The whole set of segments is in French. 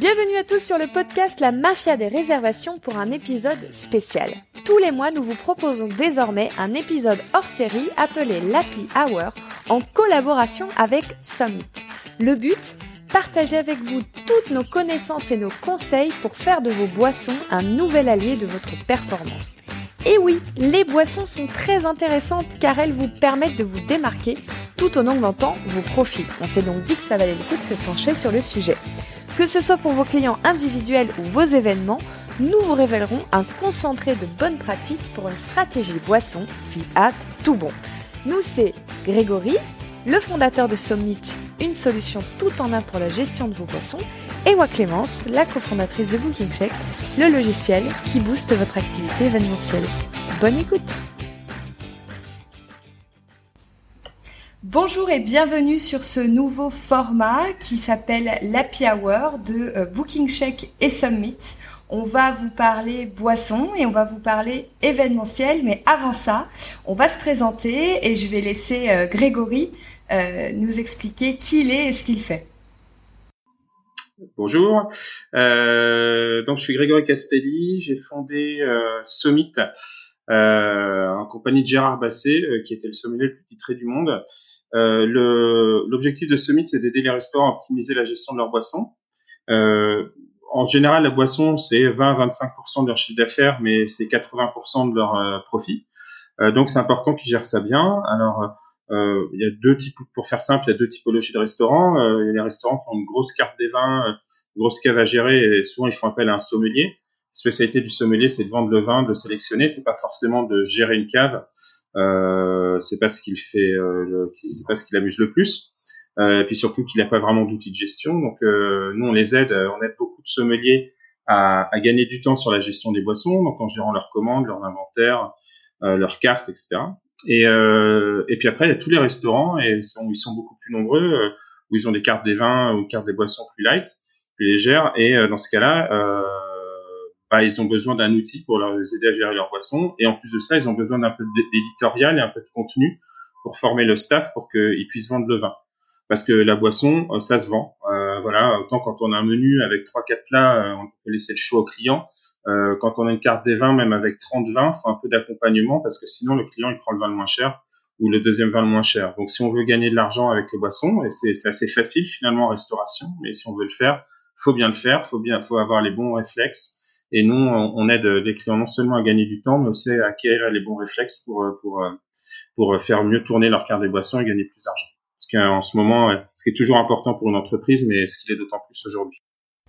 Bienvenue à tous sur le podcast La Mafia des réservations pour un épisode spécial. Tous les mois, nous vous proposons désormais un épisode hors série appelé l'Happy Hour en collaboration avec Summit. Le but Partager avec vous toutes nos connaissances et nos conseils pour faire de vos boissons un nouvel allié de votre performance. Et oui, les boissons sont très intéressantes car elles vous permettent de vous démarquer tout en augmentant vos profits. On s'est donc dit que ça valait le coup de se pencher sur le sujet. Que ce soit pour vos clients individuels ou vos événements, nous vous révélerons un concentré de bonnes pratiques pour une stratégie boisson qui a tout bon. Nous, c'est Grégory, le fondateur de Summit, une solution tout en un pour la gestion de vos boissons, et moi Clémence, la cofondatrice de Booking Check, le logiciel qui booste votre activité événementielle. Bonne écoute Bonjour et bienvenue sur ce nouveau format qui s'appelle l'Happy Hour de euh, Booking Check et Summit. On va vous parler boisson et on va vous parler événementiel, mais avant ça, on va se présenter et je vais laisser euh, Grégory euh, nous expliquer qui il est et ce qu'il fait. Bonjour, donc je suis Grégory Castelli, j'ai fondé Summit en compagnie de Gérard Basset, qui était le sommelier le plus titré du monde. Euh, L'objectif de Summit, c'est d'aider les restaurants à optimiser la gestion de leurs boissons. Euh, en général, la boisson, c'est 20-25% de leur chiffre d'affaires, mais c'est 80% de leur euh, profit. Euh, donc, c'est important qu'ils gèrent ça bien. Alors, euh, il y a deux types, pour faire simple, il y a deux typologies de restaurants. il y a les restaurants qui ont une grosse carte des vins, une grosse cave à gérer, et souvent ils font appel à un sommelier. La spécialité du sommelier, c'est de vendre le vin, de le sélectionner. C'est pas forcément de gérer une cave. Euh, c'est pas ce qu'il fait, euh, c'est pas ce qu'il amuse le plus. Euh, et puis surtout qu'il n'a pas vraiment d'outils de gestion. Donc euh, nous on les aide, on aide beaucoup de sommeliers à, à, gagner du temps sur la gestion des boissons, donc en gérant leurs commandes, leur inventaire, leurs cartes, etc. Et, et puis après il y a tous les restaurants et ils sont, ils sont beaucoup plus nombreux où ils ont des cartes des vins ou des cartes des boissons plus light, plus légères. Et dans ce cas-là, bah, ils ont besoin d'un outil pour leur aider à gérer leurs boissons. Et en plus de ça, ils ont besoin d'un peu d'éditorial et un peu de contenu pour former le staff pour qu'ils puissent vendre le vin. Parce que la boisson, euh, ça se vend. Euh, voilà, autant quand on a un menu avec trois quatre plats, euh, on peut laisser le choix au client. Euh, quand on a une carte des vins, même avec 30 vins, faut un peu d'accompagnement parce que sinon le client il prend le vin le moins cher ou le deuxième vin le moins cher. Donc si on veut gagner de l'argent avec les boissons, et c'est assez facile finalement en restauration, mais si on veut le faire, faut bien le faire, faut bien, faut avoir les bons réflexes et nous, on aide les clients non seulement à gagner du temps, mais aussi à acquérir les bons réflexes pour, pour, pour faire mieux tourner leur carte des boissons et gagner plus d'argent. Ce qui en ce moment, ce qui est toujours important pour une entreprise, mais ce qui est d'autant plus aujourd'hui.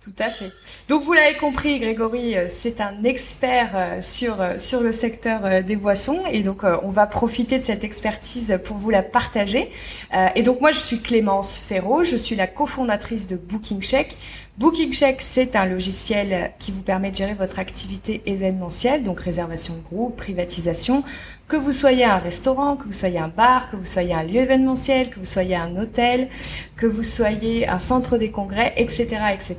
Tout à fait. Donc vous l'avez compris, Grégory, euh, c'est un expert euh, sur euh, sur le secteur des boissons et donc on va profiter de cette expertise pour vous la partager. Et donc moi je suis Clémence Ferraud, je suis la cofondatrice de Booking Check. Booking Check, c'est un logiciel qui vous permet de gérer votre activité événementielle, donc réservation de groupe, privatisation, que vous soyez un restaurant, que vous soyez un bar, que vous soyez un lieu événementiel, que vous soyez un hôtel, que vous soyez un centre des congrès, etc., etc.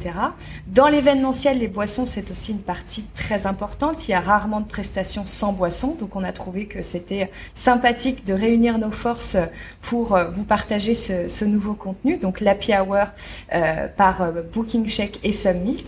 Dans l'événementiel, les boissons, c'est aussi une partie très importante. Il y a rarement de prestations sans boissons, donc on a trouvé que c'était sympathique de réunir nos forces pour euh, vous partager ce, ce nouveau contenu. Donc l'Happy Hour euh, par euh, Check et Summit.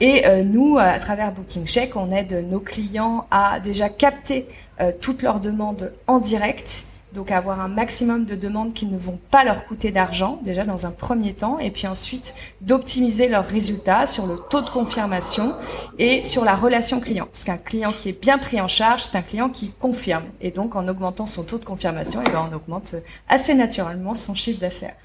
Et euh, nous, à travers Booking Check, on aide nos clients à déjà capter euh, toutes leurs demandes en direct. Donc avoir un maximum de demandes qui ne vont pas leur coûter d'argent, déjà dans un premier temps, et puis ensuite d'optimiser leurs résultats sur le taux de confirmation et sur la relation client. Parce qu'un client qui est bien pris en charge, c'est un client qui confirme. Et donc en augmentant son taux de confirmation, eh ben, on augmente assez naturellement son chiffre d'affaires.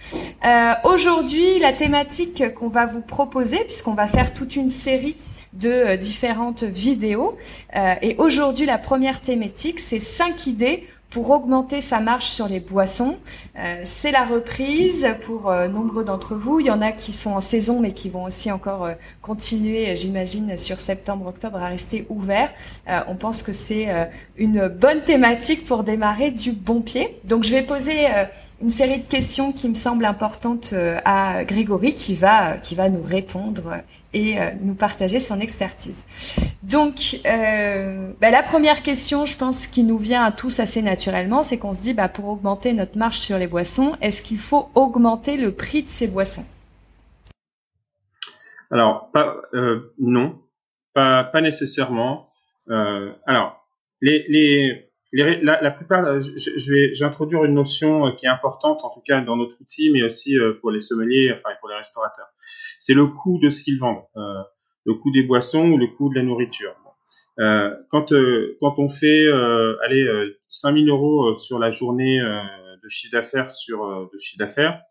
Euh, Aujourd'hui, la thématique qu'on va vous proposer, puisqu'on va faire toute une série de euh, différentes vidéos. Euh, et aujourd'hui, la première thématique, c'est 5 idées pour augmenter sa marge sur les boissons. Euh, c'est la reprise pour nombreux d'entre vous. Il y en a qui sont en saison mais qui vont aussi encore continuer, j'imagine, sur septembre-octobre à rester ouverts. on pense que c'est une bonne thématique pour démarrer du bon pied. Donc je vais poser une série de questions qui me semblent importantes à Grégory qui va, qui va nous répondre et euh, nous partager son expertise. Donc, euh, bah, la première question, je pense, qui nous vient à tous assez naturellement, c'est qu'on se dit, bah, pour augmenter notre marge sur les boissons, est-ce qu'il faut augmenter le prix de ces boissons? Alors, pas, euh, non, pas, pas nécessairement. Euh, alors, les, les, la, la, plupart, je, je vais, j'introduire une notion qui est importante, en tout cas dans notre outil, mais aussi pour les sommeliers, enfin pour les restaurateurs. C'est le coût de ce qu'ils vendent, euh, le coût des boissons ou le coût de la nourriture. Euh, quand quand on fait, allez, 5000 euros sur la journée de chiffre d'affaires sur de chiffre d'affaires,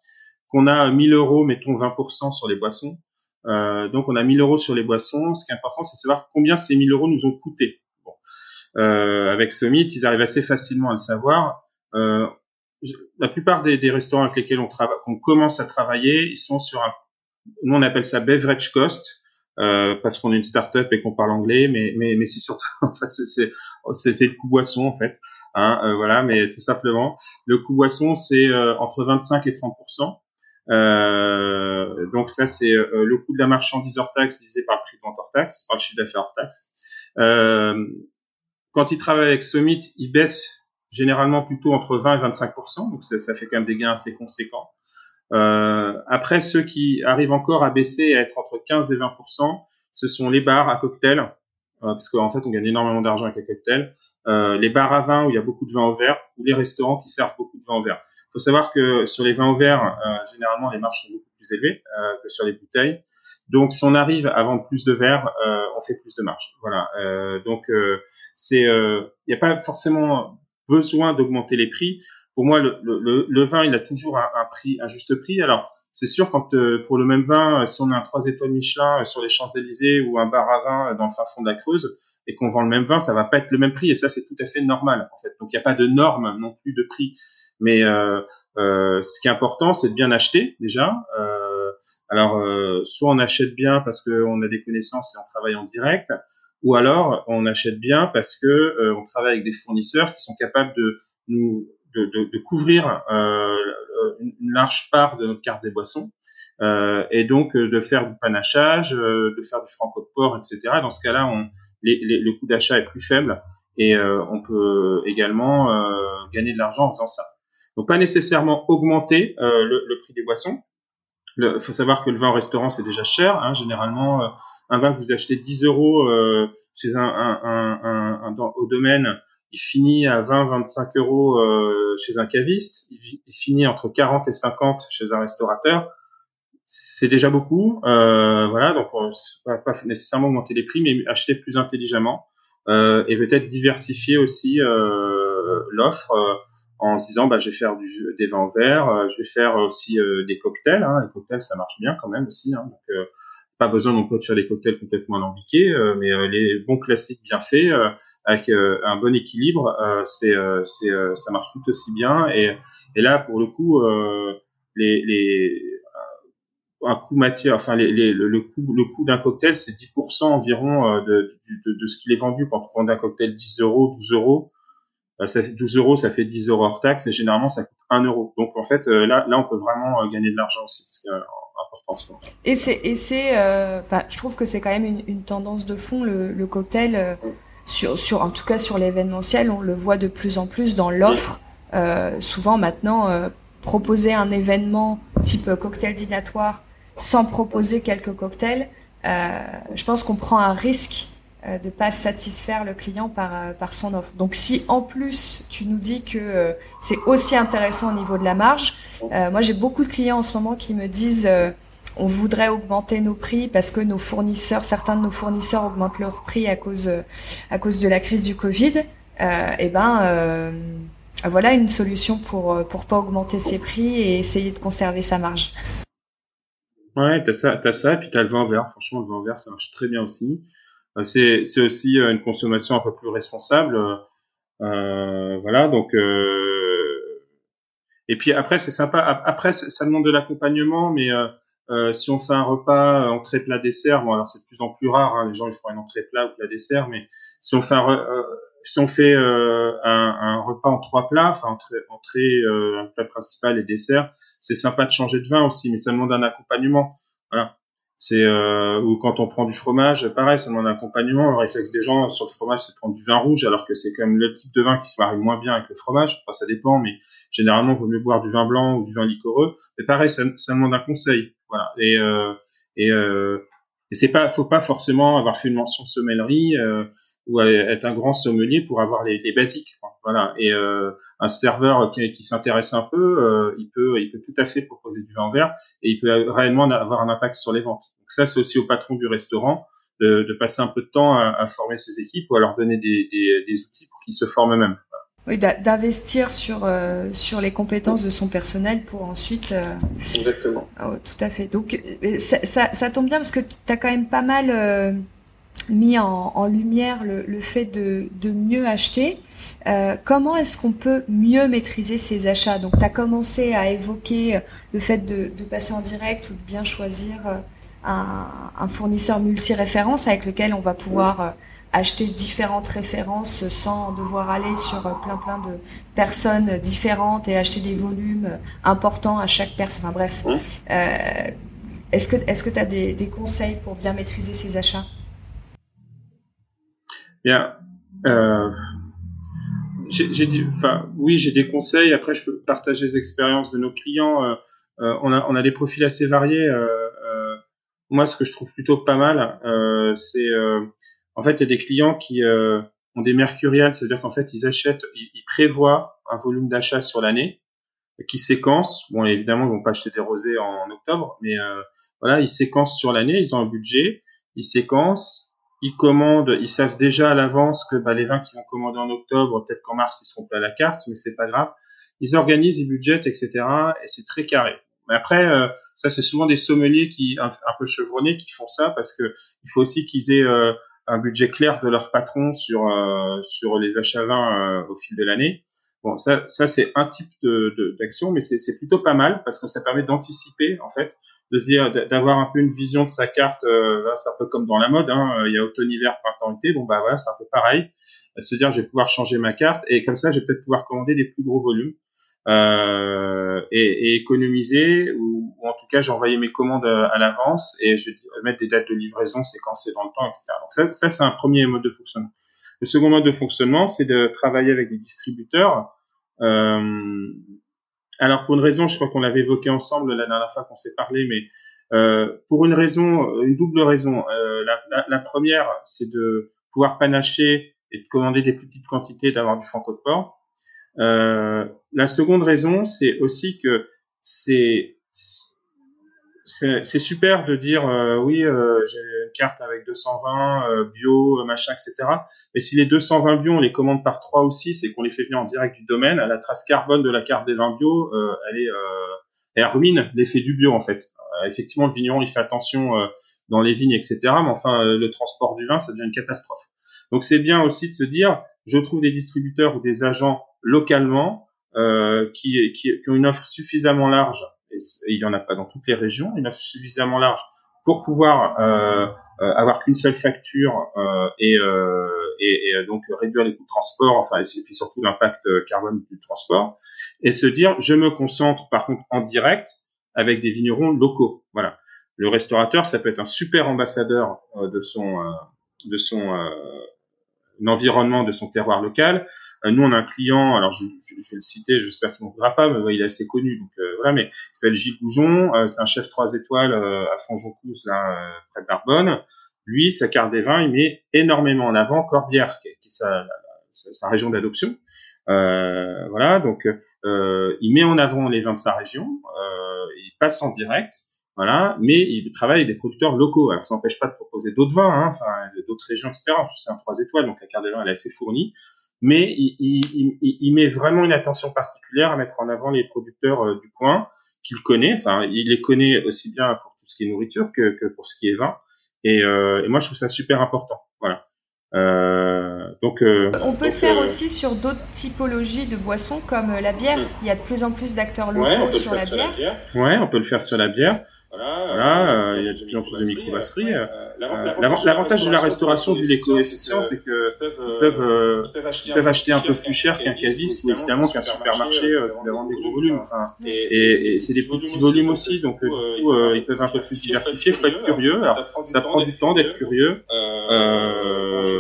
qu'on a 1000 euros, mettons 20% sur les boissons. Euh, donc on a 1000 euros sur les boissons. Ce qui est important, c'est de savoir combien ces 1000 euros nous ont coûté. Euh, avec Summit, ils arrivent assez facilement à le savoir. Euh, la plupart des, des, restaurants avec lesquels on travaille, qu'on commence à travailler, ils sont sur un, nous on appelle ça beverage cost. Euh, parce qu'on est une start-up et qu'on parle anglais, mais mais mais c'est surtout en fait c'est c'est le coût boisson en fait, hein, euh, voilà, mais tout simplement le coût boisson c'est euh, entre 25 et 30 euh, donc ça, c'est le coût de la marchandise hors taxe divisé par le prix de vente hors taxe, par le chiffre d'affaires hors taxe. Quand ils travaillent avec Summit, ils baissent généralement plutôt entre 20 et 25% donc ça, fait quand même des gains assez conséquents. Euh, après, ceux qui arrivent encore à baisser et à être entre 15 et 20% ce sont les bars à cocktail, euh, parce qu'en fait, on gagne énormément d'argent avec les cocktails, euh, les bars à vin où il y a beaucoup de vin au verre, ou les restaurants qui servent beaucoup de vin au verre. Il faut savoir que sur les vins au verre, généralement, les marges sont beaucoup plus élevées que sur les bouteilles. Donc, si on arrive à vendre plus de verre, euh, on fait plus de marge. Voilà. donc, c'est, il n'y a pas forcément besoin d'augmenter les prix. Pour moi, le, le, le, vin, il a toujours un, un, prix, un juste prix. Alors, c'est sûr, quand pour le même vin, si on a un 3 étoiles Michelin sur les Champs-Élysées ou un bar à vin dans le fin fond de la Creuse et qu'on vend le même vin, ça va pas être le même prix et ça c'est tout à fait normal en fait. Donc il n'y a pas de norme non plus de prix. Mais euh, euh, ce qui est important, c'est de bien acheter déjà. Euh, alors, soit on achète bien parce qu'on a des connaissances et on travaille en direct, ou alors on achète bien parce que on travaille avec des fournisseurs qui sont capables de nous de, de, de couvrir une large part de notre carte des boissons. Euh, et donc de faire du panachage, de faire du franco etc. Dans ce cas-là, on, les, les, le coût d'achat est plus faible et euh, on peut également euh, gagner de l'argent en faisant ça. Donc pas nécessairement augmenter euh, le, le, prix des boissons. Il faut savoir que le vin au restaurant c'est déjà cher. Hein. Généralement, euh, un vin que vous achetez 10 euros euh, chez un, au domaine, il finit à 20-25 euros chez un caviste. Il, finit entre 40 et 50 chez un restaurateur. C'est déjà beaucoup. voilà, donc pas, pas nécessairement augmenter les prix, mais acheter plus intelligemment et peut-être diversifier aussi l'offre en se disant bah je vais faire du, des vins verts, euh, je vais faire aussi euh, des cocktails. Hein. Les cocktails ça marche bien quand même aussi. Hein. Donc euh, pas besoin non plus de faire des cocktails complètement alambiqués, mais les bons classiques bien faits avec un bon équilibre, c'est c'est ça marche tout aussi bien. Et, et là pour le coup les, les un coût matière, enfin les, les, le, coût, le coût d'un cocktail, c'est 10% environ de, de, de, ce qu'il est vendu quand on vend un cocktail 10 euros, 12 euros. Euh, ça fait 12 euros, ça fait 10 euros hors taxe et généralement ça coûte 1 euro. Donc en fait euh, là, là on peut vraiment euh, gagner de l'argent aussi, c'est important. Et c'est, et c'est, enfin, je trouve que c'est quand même une, une, tendance de fond le, le cocktail sur, sur, en tout cas sur l'événementiel, on le voit de plus en plus dans l'offre. Euh, souvent maintenant, euh, proposer un événement type cocktail dînatoire sans proposer quelques cocktails, euh, je pense qu'on prend un risque euh, de pas satisfaire le client par, euh, par son offre. Donc si en plus tu nous dis que euh, c'est aussi intéressant au niveau de la marge, moi j'ai beaucoup de clients en ce moment qui me disent on voudrait augmenter nos prix parce que nos fournisseurs, certains de nos fournisseurs augmentent leurs prix à cause à cause de la crise du Covid. et eh ben voilà une solution pour pour pas augmenter ses prix et essayer de conserver sa marge. Ouais, t'as ça, t'as ça, et puis t'as le vin vert. Franchement, le vin vert, ça marche très bien aussi. Euh, c'est aussi euh, une consommation un peu plus responsable. Euh, voilà, donc et puis après c'est sympa. Après ça demande de l'accompagnement, mais euh, si on fait un repas euh, entrée plat dessert, bon alors c'est de plus en plus rare, hein, les gens ils font une entrée plat ou plat dessert, mais si on fait un, euh, si on fait un, un, repas en trois plats, enfin entrée, entrée plat principal et dessert, c'est sympa de changer de vin aussi, mais ça demande un accompagnement. Voilà. C'est euh, ou quand on prend du fromage, pareil, ça demande un accompagnement. Le réflexe des gens sur le fromage, c'est de prendre du vin rouge, alors que c'est quand même le type de vin qui se marie moins bien avec le fromage. Enfin, ça dépend, mais généralement, il vaut mieux boire du vin blanc ou du vin liquoreux. Mais pareil, ça, ça demande un conseil. Voilà. Et, euh, et euh, et c'est pas, faut pas forcément avoir fait une mention sommellerie ou être un grand sommelier pour avoir les, les basiques. Voilà. Et un serveur qui, qui s'intéresse un peu, il peut, il peut tout à fait proposer du vin vert et il peut réellement avoir un impact sur les ventes. Donc ça, c'est aussi au patron du restaurant de, de, passer un peu de temps à, à, former ses équipes ou à leur donner des, des, des outils pour qu'ils se forment eux-mêmes. Oui, d'investir sur euh, sur les compétences de son personnel pour ensuite. Euh... Exactement. Oh, tout à fait. Donc euh, ça, ça, ça, tombe bien parce que tu as quand même pas mal euh, mis en, en lumière le, le, fait de, de mieux acheter. comment est-ce qu'on peut mieux maîtriser ses achats? Donc tu as commencé à évoquer le fait de, de, passer en direct ou de bien choisir un, un fournisseur multi-référence avec lequel on va pouvoir acheter différentes références sans devoir aller sur plein plein de personnes différentes et acheter des volumes importants à chaque personne. Enfin bref, euh, est-ce que est-ce que tu as des, des, conseils pour bien maîtriser ces achats? Euh, j'ai oui, j'ai des conseils. Après, je peux partager les expériences de nos clients. Euh, euh on a des profils assez variés. Moi, ce que je trouve plutôt pas mal, c'est en fait, il y a des clients qui ont des mercuriales, c'est-à-dire qu'en fait, ils achètent, ils, prévoient un volume d'achat sur l'année, qui séquencent. Bon, évidemment, ils vont pas acheter des rosés en, octobre, mais voilà, ils séquencent sur l'année, ils ont un budget, ils séquencent, ils commandent, ils savent déjà à l'avance que bah, les vins qu'ils vont commander en octobre, peut-être qu'en mars, ils seront pas à la carte, mais c'est pas grave. Ils organisent, ils budgètent, etc. Et c'est très carré. Mais après, euh, ça c'est souvent des sommeliers qui un, peu chevronnés qui font ça parce que il faut aussi qu'ils aient euh, un budget clair de leur patron sur euh, sur les achats vins euh, au fil de l'année. Bon, ça, ça c'est un type de d'action, mais c'est plutôt pas mal parce que ça permet d'anticiper en fait, de se dire d'avoir un peu une vision de sa carte. Euh, c'est un peu comme dans la mode, hein, il y a automne, hiver, printemps, été. Bon bah voilà, c'est un peu pareil. De se dire je vais pouvoir changer ma carte et comme ça, je vais peut-être pouvoir commander des plus gros volumes. Euh, et, et, économiser ou, ou, en tout cas j'envoyais mes commandes à, l'avance et je vais mettre des dates de livraison séquencées dans le temps, etc. Donc ça, ça c'est un premier mode de fonctionnement. Le second mode de fonctionnement, c'est de travailler avec des distributeurs. Euh, alors pour une raison, je crois qu'on l'avait évoqué ensemble la dernière fois qu'on s'est parlé, mais euh, pour une raison, une double raison. Euh, la, la, première, c'est de pouvoir panacher et de commander des plus petites quantités, d'avoir du franco de port. Euh, la seconde raison, c'est aussi que c'est c'est super de dire euh, oui euh, j'ai une carte avec 220 euh, bio machin etc mais si les 220 bio on les commande par 3 ou 6 et qu'on les fait venir en direct du domaine la trace carbone de la carte des vins bio elle est elle ruine l'effet du bio en fait. Effectivement le vigneron il fait attention dans les vignes etc mais enfin le transport du vin ça devient une catastrophe. Donc c'est bien aussi de se dire je trouve des distributeurs ou des agents localement euh, qui, qui, qui, ont une offre suffisamment large, il n'y en a pas dans toutes les régions, une offre suffisamment large pour pouvoir euh, euh avoir qu'une seule facture euh, et, euh, et, et, donc réduire les coûts de transport, enfin et puis surtout l'impact carbone du transport, et se dire je me concentre par contre en direct avec des vignerons locaux. Voilà. Le restaurateur, ça peut être un super ambassadeur de son de son environnement, de son terroir local. Euh, nous, on a un client, alors je, je, je vais le citer, j'espère qu'il ne voudra pas, mais il est assez connu, donc euh, voilà, mais il s'appelle Gilles Goujon, euh, c'est un chef trois étoiles à Fonjoncous, là, près de Narbonne. Lui, sa carte des vins, il met énormément en avant Corbière, qui est, est sa, sa, région d'adoption. Euh, voilà, donc euh, il met en avant les vins de sa région, euh, il passe en direct, voilà, mais il travaille avec des producteurs locaux. Alors ça n'empêche pas de proposer d'autres vins, hein, enfin d'autres régions, etc. C'est un trois étoiles, donc la carte des vins elle est assez fournie mais il, il, il, met vraiment une attention particulière à mettre en avant les producteurs euh, du coin qu'il connaît. Enfin, il les connaît aussi bien pour tout ce qui est nourriture que, que pour ce qui est vin. Et, euh, et, moi, je trouve ça super important. Voilà. Euh, donc, euh, on peut le faire aussi sur d'autres typologies de boissons comme la bière. Il y a de plus en plus d'acteurs locaux sur, la, sur la bière. Ouais, on peut le faire sur la bière. Voilà, euh, il y a de plus en plus de microbrasseries. Euh, l'avantage de la restauration vu les coefficients, c'est que peuvent, peuvent, acheter un peu plus cher qu'un caviste ou évidemment qu'un supermarché qui vendre des gros volumes. Enfin, et, et c'est des petits volumes aussi, donc du coup, ils peuvent un peu plus diversifier. Il faut être curieux. Alors, ça prend du temps d'être curieux. Euh, euh,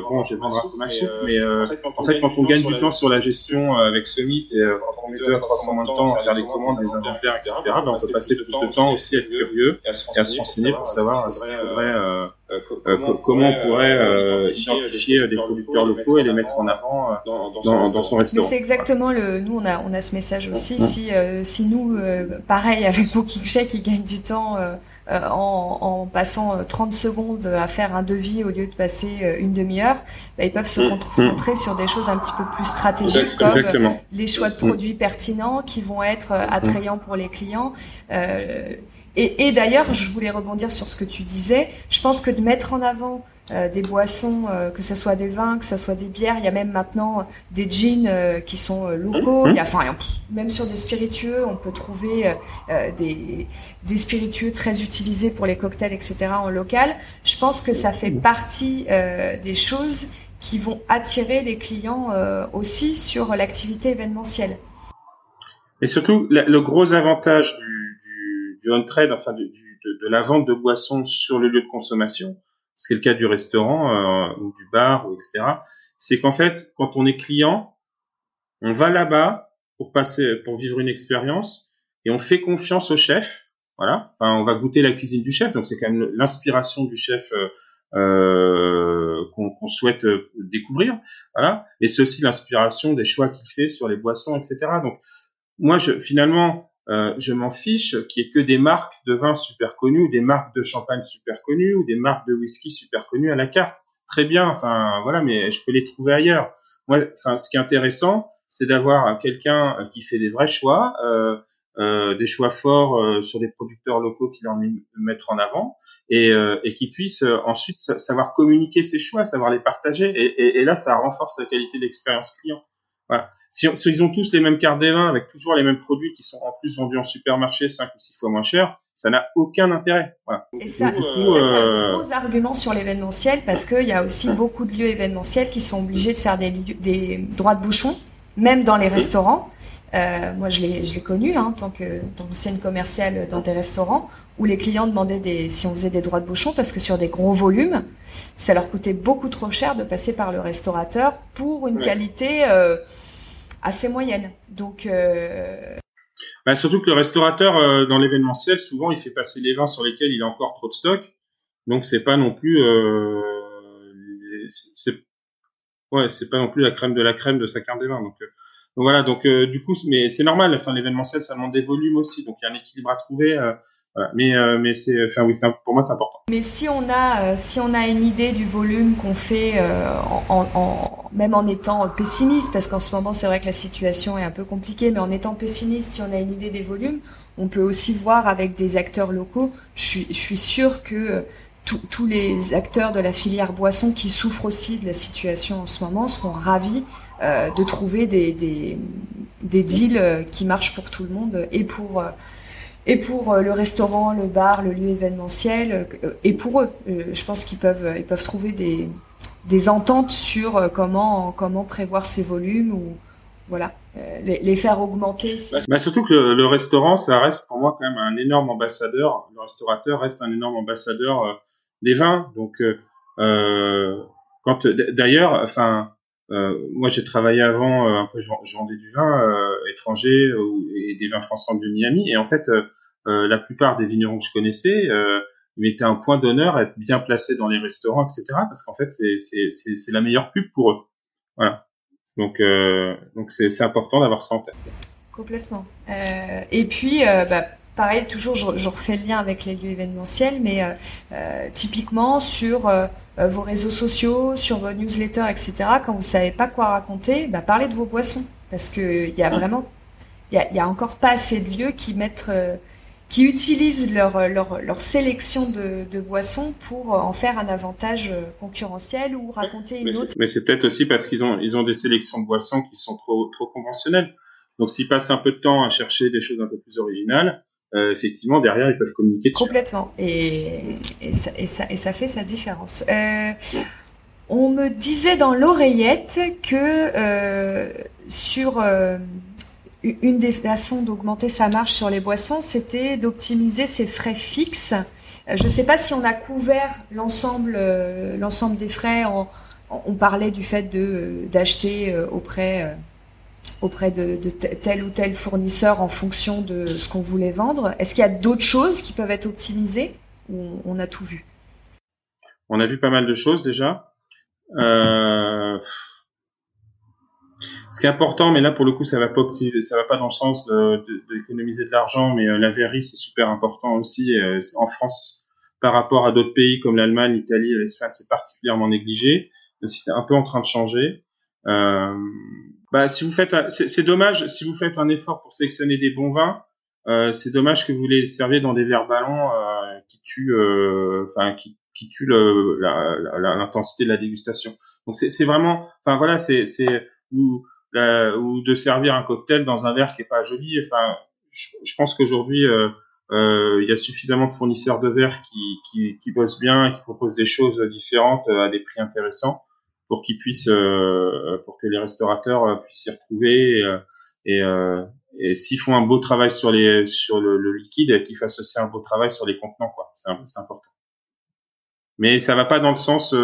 bon, je vais vendre ma soupe, mais euh, en fait, quand on gagne du temps sur la gestion avec Summit et quand on met deux à trois fois moins de temps à faire les commandes, les inventaires, etc., ben, on peut passer plus de temps aussi à être curieux et à se renseigner pour savoir ce qu'il faudrait euh, euh, comment on pourrait euh, identifier des producteurs locaux et les mettre en avant dans, dans, son restaurant. C'est exactement le. Nous, on a on a ce message aussi. Si si nous, pareil avec Booking Check, ils gagnent du temps. En, en, passant 30 secondes à faire un devis au lieu de passer une demi-heure, bah, ils peuvent se mmh. concentrer sur des choses un petit peu plus stratégiques comme les choix de mmh. produits pertinents qui vont être attrayants pour les clients. Euh, et, et d'ailleurs, je voulais rebondir sur ce que tu disais. Je pense que de mettre en avant euh, des boissons, euh, que ce soit des vins, que ce soit des bières, il y a même maintenant des jeans euh, qui sont locaux. Mmh. Il y a, enfin, même sur des spiritueux, on peut trouver des, des spiritueux très utilisés pour les cocktails, etc. en local. Je pense que ça fait partie des choses qui vont attirer les clients aussi sur l'activité événementielle. Et surtout, le gros avantage du du on-trade, enfin de, de, la vente de boissons sur le lieu de consommation, ce qui est le cas du restaurant euh, ou du bar ou etc. C'est qu'en fait, quand on est client, on va là-bas pour passer, pour vivre une expérience et on fait confiance au chef. Voilà, enfin, on va goûter la cuisine du chef, donc c'est quand même l'inspiration du chef euh, euh qu'on souhaite euh, découvrir. Voilà, et c'est aussi l'inspiration des choix qu'il fait sur les boissons, etc. Donc moi, je, finalement, euh, je m'en fiche qu'il y ait que des marques de vin super connues, ou des marques de champagne super connues, ou des marques de whisky super connues à la carte. Très bien, enfin voilà, mais je peux les trouver ailleurs. Moi, enfin, ce qui est intéressant, c'est d'avoir quelqu'un qui fait des vrais choix, euh, euh, des choix forts euh, sur des producteurs locaux qui leur mettre en avant, et, euh, et qui puisse ensuite savoir communiquer ses choix, savoir les partager. Et, et, et là, ça renforce la qualité de l'expérience client. Voilà. Si, ils ont tous les mêmes cartes des vins avec toujours les mêmes produits qui sont en plus vendus en supermarché 5 ou 6 fois moins cher, ça n'a aucun intérêt. Voilà. Et ça, c'est un euh, gros argument sur l'événementiel parce qu'il y a aussi beaucoup de lieux événementiels qui sont obligés de faire des, des droits de bouchon, même dans les restaurants. Euh, moi, je l'ai, connu hein, en tant scène commerciale dans des restaurants où les clients demandaient des, si on faisait des droits de bouchon parce que sur des gros volumes, ça leur coûtait beaucoup trop cher de passer par le restaurateur pour une qualité euh, assez moyenne. Donc euh... bah, surtout que le restaurateur dans l'événementiel, souvent, il fait passer les vins sur lesquels il a encore trop de stock. Donc c'est pas non plus c'est ouais, c'est pas non plus la crème de la crème de sa carte des vins. Donc, euh, voilà, donc du coup, mais c'est normal. Enfin, l'événementiel, ça demande des volumes aussi, donc il y a un équilibre à trouver. Mais, euh, mais c'est, enfin oui, pour moi c'est important. Mais si on a, euh, si on a une idée du volume qu'on fait, euh, en, en, même en étant pessimiste, parce qu'en ce moment c'est vrai que la situation est un peu compliquée, mais en étant pessimiste, si on a une idée des volumes, on peut aussi voir avec des acteurs locaux. Je suis, je suis sûre que tous les acteurs de la filière boisson qui souffrent aussi de la situation en ce moment seront ravis euh, de trouver des, des, des deals qui marchent pour tout le monde et pour et pour euh, le restaurant, le bar, le lieu événementiel, euh, et pour eux. Euh, je pense qu'ils peuvent, ils peuvent trouver des, des ententes sur comment, comment prévoir ces volumes ou voilà, les, les faire augmenter. Bah, bah, surtout que le, restaurant, ça reste pour moi quand même un énorme ambassadeur. Le restaurateur reste un énorme ambassadeur des vins. Donc, euh, quand d'ailleurs, enfin, euh, moi, j'ai travaillé avant, un peu, je, vendais du vin euh, étranger et des vins français de Miami. Et en fait, euh, la plupart des vignerons que je connaissais euh, mettaient un point d'honneur à être bien placés dans les restaurants, etc. Parce qu'en fait, c'est la meilleure pub pour eux. Voilà. Donc, euh, donc c'est important d'avoir ça en tête. Complètement. Euh, et puis, euh, bah, pareil, toujours, je, je, refais le lien avec les lieux événementiels, mais euh, typiquement sur vos réseaux sociaux, sur vos newsletters, etc. Quand vous savez pas quoi raconter, bah, parlez de vos boissons, parce que il y a vraiment, il y a, y a, encore pas assez de lieux qui mettent qui utilisent leur, leur, leur sélection de, de, boissons pour en faire un avantage concurrentiel ou raconter une autre. Mais c'est peut-être aussi parce qu'ils ont, ils ont des sélections de boissons qui sont trop, trop conventionnelles. Donc s'ils passent un peu de temps à chercher des choses un peu plus originales, euh, effectivement, derrière, ils peuvent communiquer dessus. Complètement. Et, ça, et, et ça fait sa différence. Euh, on me disait dans l'oreillette que euh, sur une des façons d'augmenter sa marge sur les boissons, c'était d'optimiser ses frais fixes. Je ne sais pas si on a couvert l'ensemble, l'ensemble des frais on parlait du fait de d'acheter auprès auprès de, tel ou tel fournisseur en fonction de ce qu'on voulait vendre. Est-ce qu'il y a d'autres choses qui peuvent être optimisées ou on a tout vu? On a vu pas mal de choses déjà. Euh, ce qui est important, mais là pour le coup ça va pas va pas dans le sens d'économiser de, l'argent, mais euh, la verrie c'est super important aussi. Euh, en France, par rapport à d'autres pays comme l'Allemagne, l'Italie, l'Espagne, c'est particulièrement négligé. si c'est un peu en train de changer. Bah, si vous faites, c'est dommage si vous faites un effort pour sélectionner des bons vins, euh, c'est dommage que vous les serviez dans des verres ballons euh, qui tuent, euh, enfin qui, qui tuent l'intensité de la dégustation. Donc c'est vraiment, enfin voilà, c'est ou, ou de servir un cocktail dans un verre qui est pas joli. Enfin, je, je pense qu'aujourd'hui euh, euh, il y a suffisamment de fournisseurs de verres qui, qui, qui bossent bien et qui proposent des choses différentes à des prix intéressants pour qu'ils puissent, euh, pour que les restaurateurs euh, puissent s'y retrouver et, euh, et, s'ils font un beau travail sur les sur le, le liquide, qu'ils fassent aussi un beau travail sur les contenants, quoi. C'est important. Mais ça va pas dans le sens,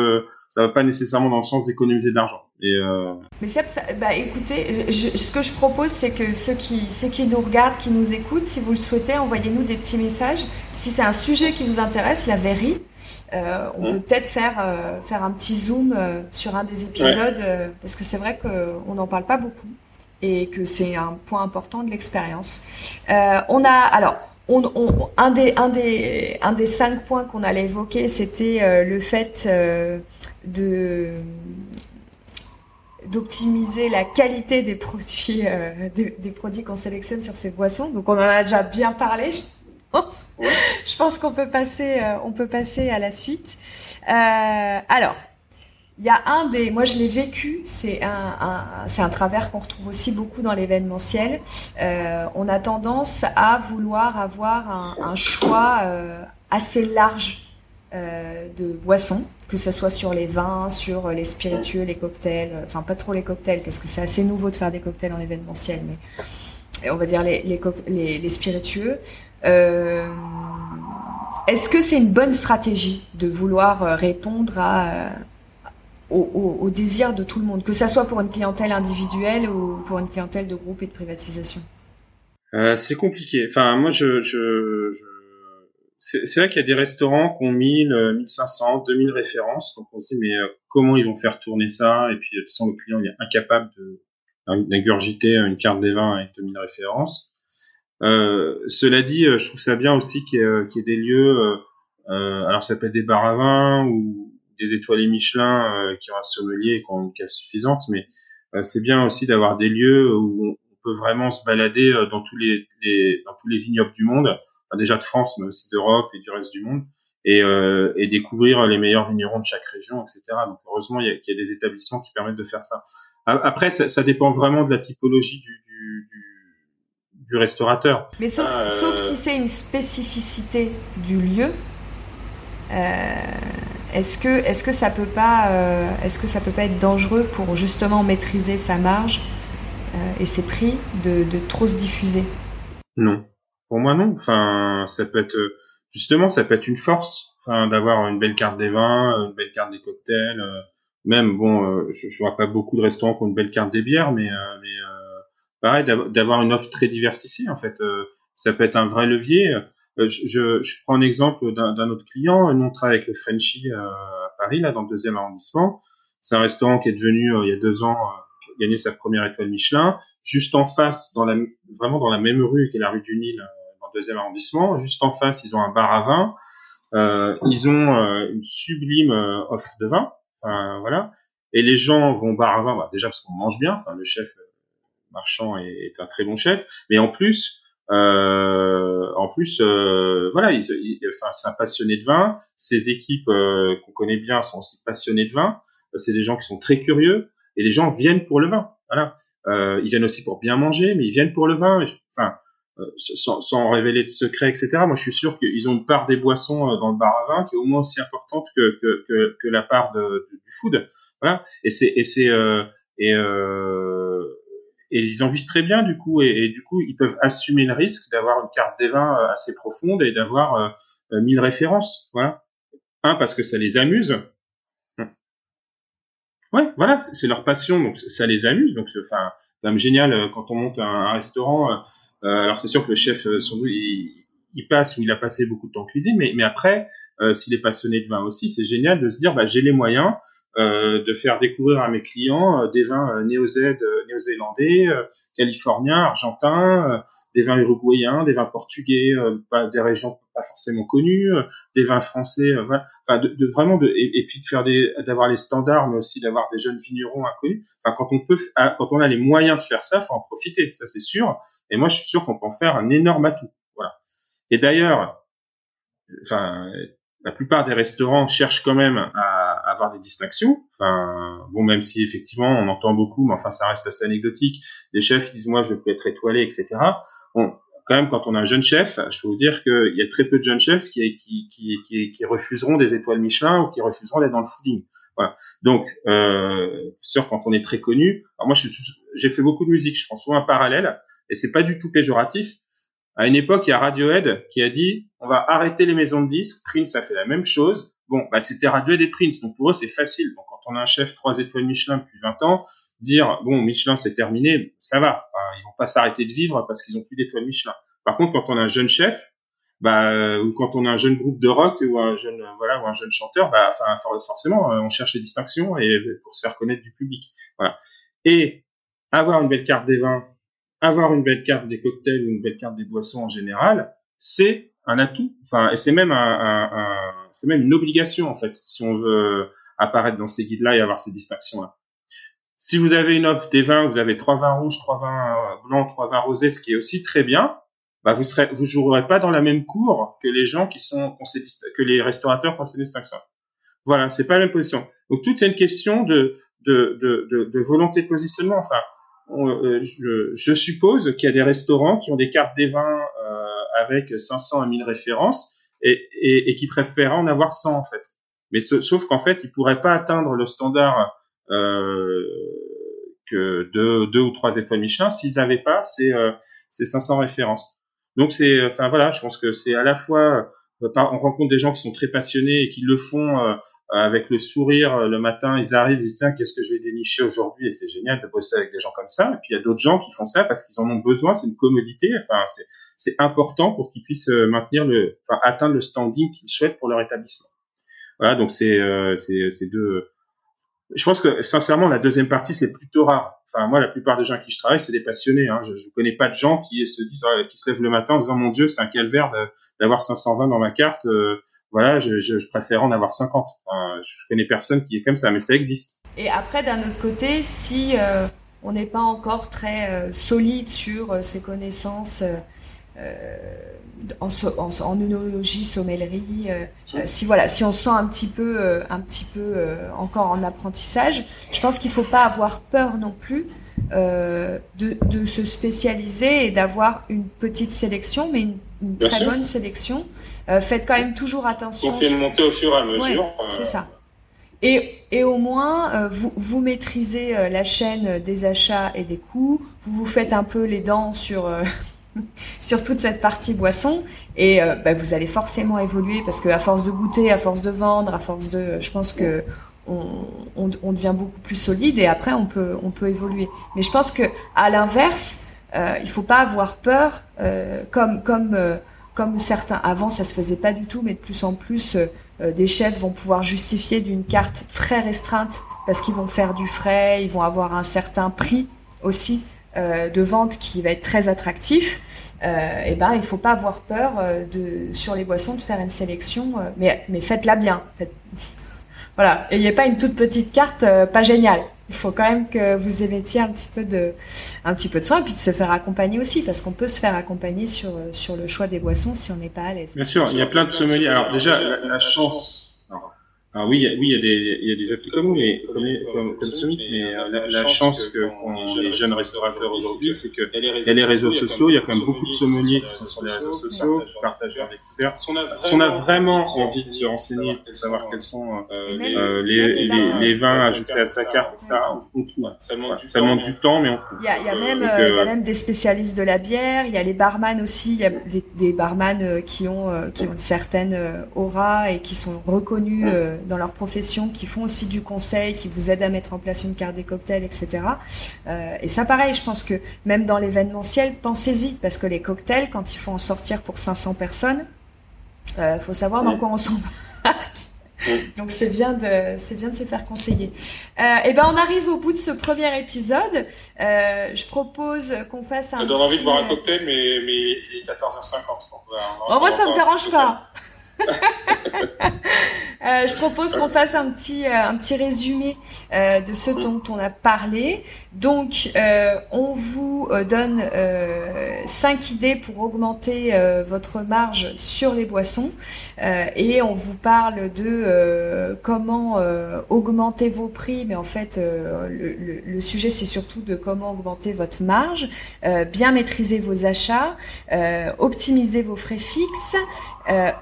ça va pas nécessairement dans le sens d'économiser de l'argent. Euh... Mais ça, bah écoutez, ce que je propose, c'est que ceux qui, ceux qui nous regardent, qui nous écoutent, si vous le souhaitez, envoyez-nous des petits messages. Si c'est un sujet qui vous intéresse, la verrie, euh, on peut peut-être faire euh, faire un petit zoom euh, sur un des épisodes parce que c'est vrai qu'on n'en parle pas beaucoup et que c'est un point important de l'expérience. on a alors on, on, un des un des un des cinq points qu'on allait évoquer, c'était le fait de d'optimiser la qualité des produits des, des, produits qu'on sélectionne sur ces boissons. Donc on en a déjà bien parlé, je pense qu'on peut passer, euh, on peut passer à la suite. Euh, alors, il y a un des, moi je l'ai vécu, c'est un, un c'est un travers qu'on retrouve aussi beaucoup dans l'événementiel. Euh, on a tendance à vouloir avoir un, un choix euh, assez large euh, de boissons, que ce soit sur les vins, sur les spiritueux, les cocktails, enfin pas trop les cocktails parce que c'est assez nouveau de faire des cocktails en événementiel, mais on va dire les, les, les, les spiritueux. Euh, est-ce que c'est une bonne stratégie de vouloir euh, répondre à, euh, au, désir de tout le monde, que ça soit pour une clientèle individuelle ou pour une clientèle de groupe et de privatisation euh, C'est compliqué. Enfin, moi, je, je, c'est vrai qu'il y a des restaurants qui ont 1000, 1500, 2000 références. Donc on se dit, mais comment ils vont faire tourner ça? Et puis, toute façon, le client il est incapable d'ingurgiter une carte des vins avec 2000 références. Euh, cela dit, euh, je trouve ça bien aussi qu'il y, ait des lieux, euh, alors ça peut être des bars à vin ou des étoilés Michelin qui ont un sommelier et qui ont une cave suffisante, mais c'est bien aussi d'avoir des lieux où on peut vraiment se balader dans tous les, dans tous les vignobles du monde, déjà de France, mais aussi d'Europe et du reste du monde, et, euh, et, découvrir les meilleurs vignerons de chaque région, etc. Donc heureusement, il y a, il y a des établissements qui permettent de faire ça. Après, ça, ça dépend vraiment de la typologie du, du, du du restaurateur. Mais sauf, euh, sauf si c'est une spécificité du lieu. Euh, est-ce que, est-ce que ça peut pas, euh, ça peut pas être dangereux pour justement maîtriser sa marge et ses prix de, trop se diffuser? Non, pour moi non. Enfin, ça peut être justement, ça peut être une force, enfin, d'avoir une belle carte des vins, une belle carte des cocktails. même bon, je, je vois pas beaucoup de restaurants qui ont une belle carte des bières, mais mais pareil, d'avoir une offre très diversifiée. En fait, euh, ça peut être un vrai levier. Euh, je, je, prends un exemple d'un autre client. Nous, on travaille avec le Frenchy euh, à Paris, là, dans le deuxième arrondissement. C'est un restaurant qui est devenu, il y a deux ans, gagné sa première étoile Michelin. Juste en face, dans la, vraiment dans la même rue qui est la rue du Nil, dans le deuxième arrondissement, juste en face, ils ont un bar à vin. Euh, ils ont une sublime offre de vin. Enfin, voilà. Et les gens vont bar à vin, bah, déjà parce qu'on mange bien. Enfin, le chef Marchand est, un très bon chef, mais en plus, euh, en plus, euh, voilà, il, enfin, c'est un passionné de vin. Ses équipes euh, qu'on connaît bien sont aussi passionnées de vin. C'est des gens qui sont très curieux et les gens viennent pour le vin. Voilà, ils viennent aussi pour bien manger, mais ils viennent pour le vin. enfin, sans, sans, révéler de secrets, etc. Moi, je suis sûr qu'ils ont une part des boissons dans le bar à vin qui est au moins aussi importante que que, que, que la part de, du food. Voilà, et c'est et c'est et et ils en visent très bien du coup et, du coup ils peuvent assumer le risque d'avoir une carte des vins euh, assez profonde et d'avoir euh, 1000 euh, références voilà un parce que ça les amuse Ouais, voilà, c'est leur passion, donc ça les amuse. Donc, enfin, même génial quand on monte un, restaurant. alors c'est sûr que le chef, son, il, passe ou il a passé beaucoup de temps en cuisine, mais, mais après, s'il est passionné de vin aussi, c'est génial de se dire, bah, j'ai les moyens euh, de faire découvrir à mes clients euh, des vins euh, néo-zélandais, californiens, argentins, des vins uruguayens, des vins portugais, pas des régions pas forcément connues, des vins français, enfin de, vraiment de et, puis de faire des d'avoir les standards, mais aussi d'avoir des jeunes vignerons inconnus. Enfin quand on peut ah, quand on a les moyens de faire ça, faut en profiter, ça c'est sûr. Et moi je suis sûr qu'on peut en faire un énorme atout. Voilà. Et d'ailleurs, enfin la plupart des restaurants cherchent quand même à, des distinctions. Enfin, bon, même si effectivement on entend beaucoup, mais enfin ça reste assez anecdotique. Des chefs qui disent moi je peux être étoilé, etc. Bon, quand même quand on a un jeune chef, je peux vous dire qu'il y a très peu de jeunes chefs qui refuseront des étoiles Michelin ou qui refuseront d'être dans le fooding. Voilà. Donc, euh, sûr, quand on est très connu, alors moi j'ai fait beaucoup de musique, je prends souvent un parallèle, et c'est pas du tout péjoratif. À une époque, il y a Radiohead qui a dit on va arrêter les maisons de disques. Prince a fait la même chose. Bon, bah, c'était Radiohead et Prince, donc pour eux c'est facile. Donc, quand on a un chef trois étoiles Michelin depuis 20 ans, dire bon Michelin c'est terminé, ça va. Enfin, ils vont pas s'arrêter de vivre parce qu'ils ont plus d'étoiles Michelin. Par contre, quand on a un jeune chef, bah, ou quand on a un jeune groupe de rock ou un jeune voilà ou un jeune chanteur, bah, forcément on cherche les distinctions et pour se faire connaître du public. Voilà. Et avoir une belle carte des vins avoir une belle carte des cocktails ou une belle carte des boissons en général, c'est un atout. Enfin, et c'est même un, un, un c'est même une obligation en fait, si on veut apparaître dans ces guides-là et avoir ces distinctions-là. Si vous avez une offre des vins, vous avez trois vins rouges, trois vins blancs, trois vins rosés, ce qui est aussi très bien, bah vous serez, vous jouerez pas dans la même cour que les gens qui sont que les restaurateurs qui ont ces distinctions. Voilà, c'est pas la même position. Donc tout est une question de de, de, de, de volonté de positionnement. Enfin, euh, je, suppose qu'il y a des restaurants qui ont des cartes des vins avec 500 à 1000 références et, qui préfèrent en avoir 100 en fait. Mais sauf qu'en fait, ils pourraient pas atteindre le standard euh, que deux, ou trois étoiles Michelin s'ils n'avaient pas ces, ces 500 références. Donc c'est, enfin voilà, je pense que c'est à la fois on rencontre des gens qui sont très passionnés et qui le font euh, avec le sourire euh, le matin, ils arrivent, ils disent tiens, qu'est-ce que je vais dénicher aujourd'hui? Et c'est génial de bosser avec des gens comme ça. Et puis il y a d'autres gens qui font ça parce qu'ils en ont besoin, c'est une commodité. Enfin, c'est important pour qu'ils puissent euh, maintenir le, enfin, atteindre le standing qu'ils souhaitent pour leur établissement. Voilà, donc c'est c'est deux. Je pense que sincèrement, la deuxième partie c'est plutôt rare. Enfin, moi, la plupart des gens qui je travaille, c'est des passionnés. Hein. Je, ne connais pas de gens qui se disent, qui se lèvent le matin en disant mon Dieu, c'est un calvaire d'avoir 520 dans ma carte voilà, je, je, préfère en avoir 50. je connais personne qui est comme ça, mais ça existe. Et après, d'un autre côté, si euh, on n'est pas encore très euh, solide sur euh, ses connaissances en, en, en œnologie, sommellerie, si voilà, si on sent un petit peu, un petit peu encore en apprentissage, je pense qu'il faut pas avoir peur non plus de, de, se spécialiser et d'avoir une petite sélection, mais une, très bonne sélection euh, faites quand même toujours attention. On fait monter au fur et à mesure. Euh. c'est ça. Et, et, au moins, euh, vous, vous maîtrisez la chaîne des achats et des coûts. Vous vous faites un peu les dents sur sur toute cette partie boisson. Et bah, vous allez forcément évoluer parce que à force de goûter, à force de vendre, à force de, je pense que on, on, on devient beaucoup plus solide et après on peut on peut évoluer. Mais je pense que à l'inverse, euh, il faut pas avoir peur comme comme comme certains, avant ça se faisait pas du tout, mais de plus en plus, euh, euh, des chefs vont pouvoir justifier d'une carte très restreinte parce qu'ils vont faire du frais, ils vont avoir un certain prix aussi. euh, de vente qui va être très attractif. et eh ben il faut pas avoir peur de sur les boissons de faire une sélection, mais mais faites-la bien. Faites... voilà, et il n'y a pas une toute petite carte pas géniale il faut quand même que vous émettiez un petit peu de, un petit peu de soin et puis de se faire accompagner aussi, parce qu'on peut se faire accompagner sur, sur le choix des boissons si on n'est pas à l'aise. Bien sûr, il y a plein de sommeliers. Alors déjà, la chance alors oui, oui, il y a des, il y a des applis comme mais comme, comme, comme mais euh, la, la, chance que les jeunes restaurateurs aujourd'hui, c'est que il y a les réseaux sociaux, il y a quand même beaucoup de sommeliers qui sont sur les réseaux sociaux, qui partagent leurs découvertes. Si on a vraiment envie de se renseigner, de savoir quels sont euh, euh les, les, les, vins ajoutés à sa carte, ça, on trouve. Ça demande du temps, mais on trouve. Il y a, il y a même, euh, il y a même des spécialistes de la bière, il y a les barman aussi, il y a des, des barman qui ont, qui ont une certaine aura et qui sont reconnus dans leur profession, qui font aussi du conseil, qui vous aident à mettre en place une carte des cocktails, etc. Euh, et ça, pareil, je pense que même dans l'événementiel, pensez-y, parce que les cocktails, quand il faut en sortir pour 500 personnes, euh, faut savoir dans quoi on s'embarque. Donc c'est bien de c'est bien de se faire conseiller. Euh, et ben on arrive au bout de ce premier épisode. Euh, je propose qu'on fasse un. Ça donne envie de boire un cocktail, mais mais il est 14h50. Donc, bon, moi ça me dérange pas. Euh, je propose qu'on fasse un petit euh, un petit résumé euh, de ce dont on a parlé. Donc, on vous donne cinq idées pour augmenter votre marge sur les boissons et on vous parle de comment augmenter vos prix. Mais en fait, le, le, sujet c'est surtout de comment augmenter votre marge, bien maîtriser vos achats, optimiser vos frais fixes,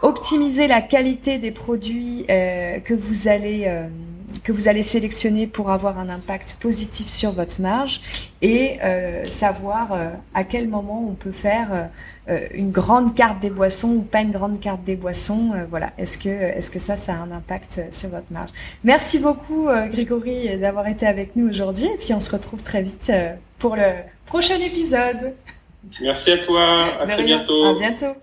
optimiser la qualité des produits euh, que vous allez euh, que vous allez sélectionner pour avoir un impact positif sur votre marge et euh, savoir à quel moment on peut faire une grande carte des boissons ou pas une grande carte des boissons. voilà, est-ce que est-ce que ça ça a un impact sur votre marge? Merci beaucoup Grégory d'avoir été avec nous aujourd'hui et puis on se retrouve très vite pour le prochain épisode. Merci à toi, à très bientôt. À bientôt.